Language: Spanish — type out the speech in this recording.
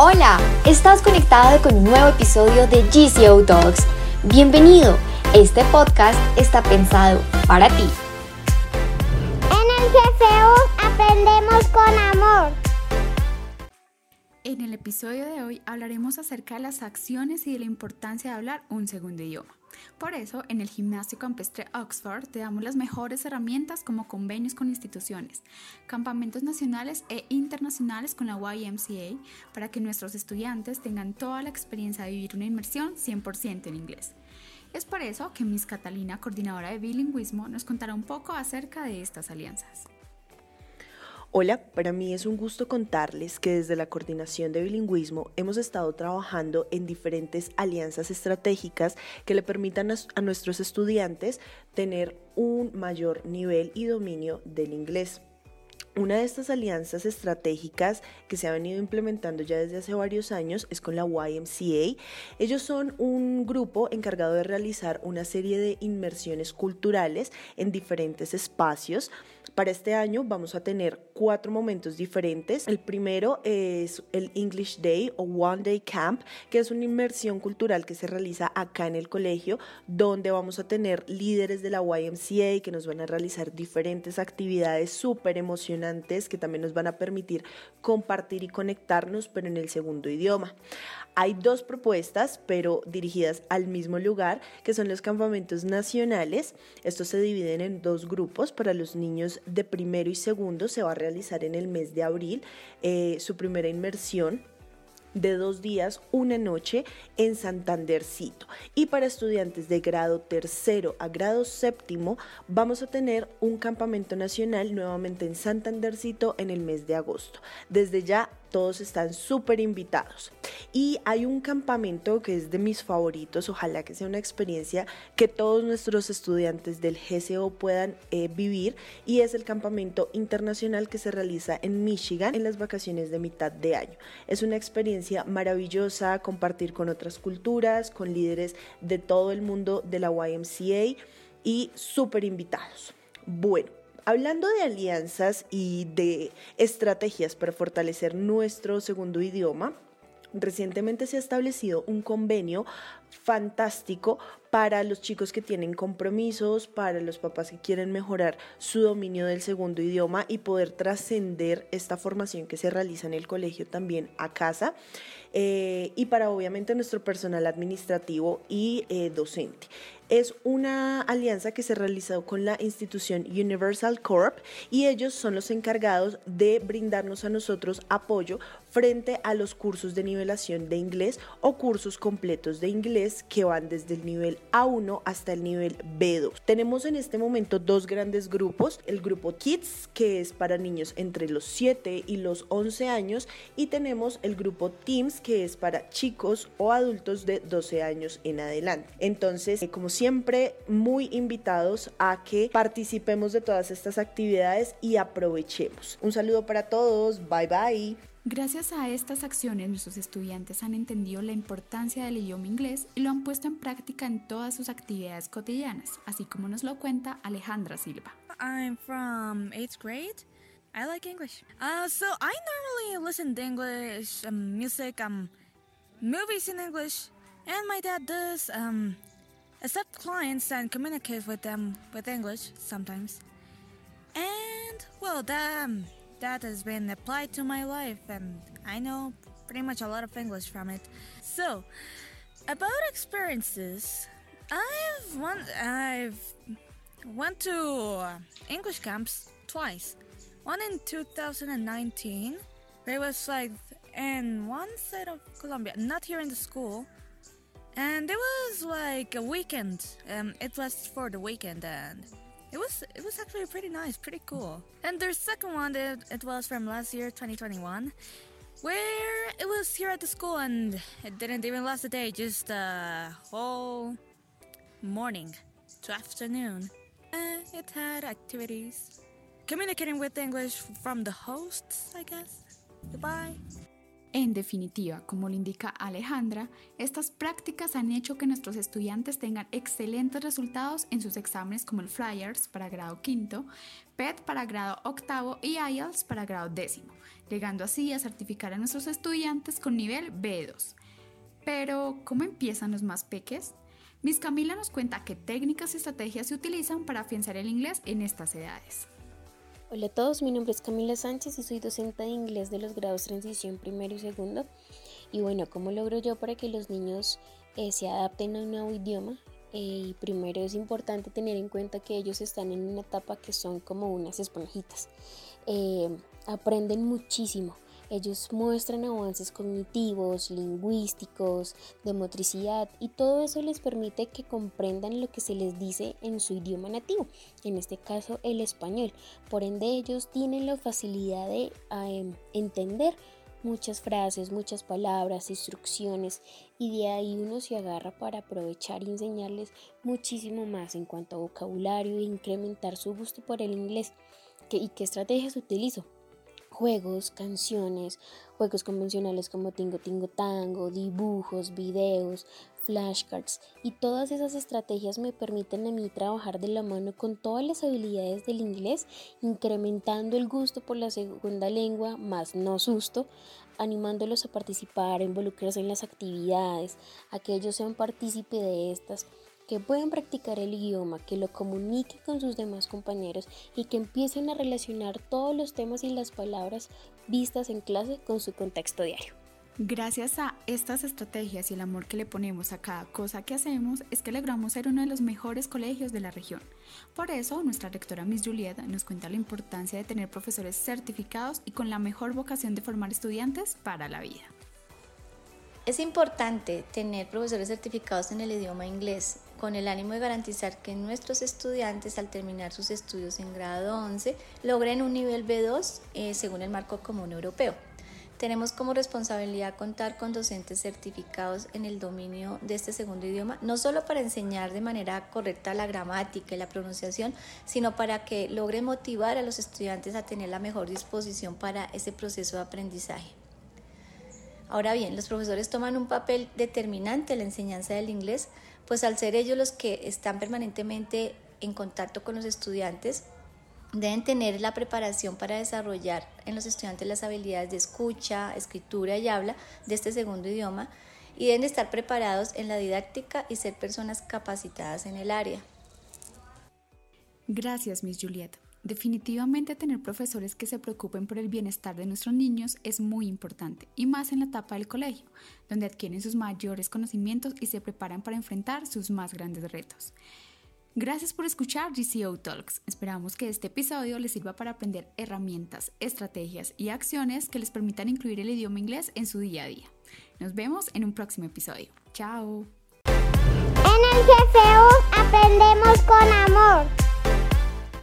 Hola, estás conectado con un nuevo episodio de GCO Talks. Bienvenido. Este podcast está pensado para ti. En el GCU aprendemos con amor. En el episodio de hoy hablaremos acerca de las acciones y de la importancia de hablar un segundo idioma. Por eso, en el Gimnasio Campestre Oxford te damos las mejores herramientas como convenios con instituciones, campamentos nacionales e internacionales con la YMCA para que nuestros estudiantes tengan toda la experiencia de vivir una inmersión 100% en inglés. Es por eso que Miss Catalina, coordinadora de bilingüismo, nos contará un poco acerca de estas alianzas. Hola, para mí es un gusto contarles que desde la Coordinación de Bilingüismo hemos estado trabajando en diferentes alianzas estratégicas que le permitan a nuestros estudiantes tener un mayor nivel y dominio del inglés. Una de estas alianzas estratégicas que se ha venido implementando ya desde hace varios años es con la YMCA. Ellos son un grupo encargado de realizar una serie de inmersiones culturales en diferentes espacios. Para este año vamos a tener cuatro momentos diferentes. El primero es el English Day o One Day Camp, que es una inmersión cultural que se realiza acá en el colegio, donde vamos a tener líderes de la YMCA que nos van a realizar diferentes actividades súper emocionantes que también nos van a permitir compartir y conectarnos, pero en el segundo idioma. Hay dos propuestas, pero dirigidas al mismo lugar, que son los campamentos nacionales. Estos se dividen en dos grupos. Para los niños de primero y segundo se va a realizar en el mes de abril eh, su primera inmersión de dos días, una noche en Santandercito. Y para estudiantes de grado tercero a grado séptimo, vamos a tener un campamento nacional nuevamente en Santandercito en el mes de agosto. Desde ya todos están súper invitados. Y hay un campamento que es de mis favoritos, ojalá que sea una experiencia que todos nuestros estudiantes del GCO puedan eh, vivir y es el campamento internacional que se realiza en Michigan en las vacaciones de mitad de año. Es una experiencia maravillosa compartir con otras culturas, con líderes de todo el mundo de la YMCA y súper invitados. Bueno, Hablando de alianzas y de estrategias para fortalecer nuestro segundo idioma, Recientemente se ha establecido un convenio fantástico para los chicos que tienen compromisos, para los papás que quieren mejorar su dominio del segundo idioma y poder trascender esta formación que se realiza en el colegio también a casa. Eh, y para obviamente nuestro personal administrativo y eh, docente. Es una alianza que se realizó con la institución Universal Corp y ellos son los encargados de brindarnos a nosotros apoyo frente a los cursos de nivelación de inglés o cursos completos de inglés que van desde el nivel A1 hasta el nivel B2. Tenemos en este momento dos grandes grupos, el grupo Kids que es para niños entre los 7 y los 11 años y tenemos el grupo Teams que es para chicos o adultos de 12 años en adelante. Entonces, eh, como siempre, muy invitados a que participemos de todas estas actividades y aprovechemos. Un saludo para todos, bye bye. Gracias a estas acciones, nuestros estudiantes han entendido la importancia del idioma inglés y lo han puesto en práctica en todas sus actividades cotidianas, así como nos lo cuenta Alejandra Silva. I'm from 8th grade. I like English. Uh, so I normally listen to English um, music, um, movies in English, and my dad does um, accept clients and communicate with them with English sometimes. And well, that um, that has been applied to my life, and I know pretty much a lot of English from it. So, about experiences, I've won- I've went to English camps twice. One in 2019. It was like in one side of Colombia, not here in the school. And it was like a weekend. Um, it was for the weekend, and it was it was actually pretty nice, pretty cool. And the second one, it, it was from last year, 2021, where it was here at the school, and it didn't even last a day, just a whole morning to afternoon. Uh, it had activities communicating with English from the hosts, I guess. Goodbye. En definitiva, como lo indica Alejandra, estas prácticas han hecho que nuestros estudiantes tengan excelentes resultados en sus exámenes como el Flyers para grado quinto, PET para grado octavo y IELTS para grado décimo, llegando así a certificar a nuestros estudiantes con nivel B2. Pero, ¿cómo empiezan los más peques? Miss Camila nos cuenta qué técnicas y estrategias se utilizan para afianzar el inglés en estas edades. Hola a todos, mi nombre es Camila Sánchez y soy docente de inglés de los grados transición primero y segundo. Y bueno, ¿cómo logro yo para que los niños eh, se adapten a un nuevo idioma? Eh, primero es importante tener en cuenta que ellos están en una etapa que son como unas esponjitas. Eh, aprenden muchísimo ellos muestran avances cognitivos, lingüísticos, de motricidad y todo eso les permite que comprendan lo que se les dice en su idioma nativo, en este caso el español. Por ende ellos tienen la facilidad de em, entender muchas frases, muchas palabras, instrucciones y de ahí uno se agarra para aprovechar y enseñarles muchísimo más en cuanto a vocabulario e incrementar su gusto por el inglés. ¿Y qué estrategias utilizo? Juegos, canciones, juegos convencionales como Tingo Tingo Tango, dibujos, videos, flashcards. Y todas esas estrategias me permiten a mí trabajar de la mano con todas las habilidades del inglés, incrementando el gusto por la segunda lengua, más no susto, animándolos a participar, a involucrarse en las actividades, a que ellos sean partícipe de estas que puedan practicar el idioma, que lo comunique con sus demás compañeros y que empiecen a relacionar todos los temas y las palabras vistas en clase con su contexto diario. Gracias a estas estrategias y el amor que le ponemos a cada cosa que hacemos es que logramos ser uno de los mejores colegios de la región. Por eso, nuestra rectora Miss Julieta nos cuenta la importancia de tener profesores certificados y con la mejor vocación de formar estudiantes para la vida. Es importante tener profesores certificados en el idioma inglés con el ánimo de garantizar que nuestros estudiantes al terminar sus estudios en grado 11 logren un nivel B2 eh, según el marco común europeo. Tenemos como responsabilidad contar con docentes certificados en el dominio de este segundo idioma, no solo para enseñar de manera correcta la gramática y la pronunciación, sino para que logren motivar a los estudiantes a tener la mejor disposición para ese proceso de aprendizaje. Ahora bien, los profesores toman un papel determinante en la enseñanza del inglés, pues al ser ellos los que están permanentemente en contacto con los estudiantes, deben tener la preparación para desarrollar en los estudiantes las habilidades de escucha, escritura y habla de este segundo idioma y deben estar preparados en la didáctica y ser personas capacitadas en el área. Gracias, Miss Juliet. Definitivamente tener profesores que se preocupen por el bienestar de nuestros niños es muy importante, y más en la etapa del colegio, donde adquieren sus mayores conocimientos y se preparan para enfrentar sus más grandes retos. Gracias por escuchar GCO Talks. Esperamos que este episodio les sirva para aprender herramientas, estrategias y acciones que les permitan incluir el idioma inglés en su día a día. Nos vemos en un próximo episodio. Chao. En el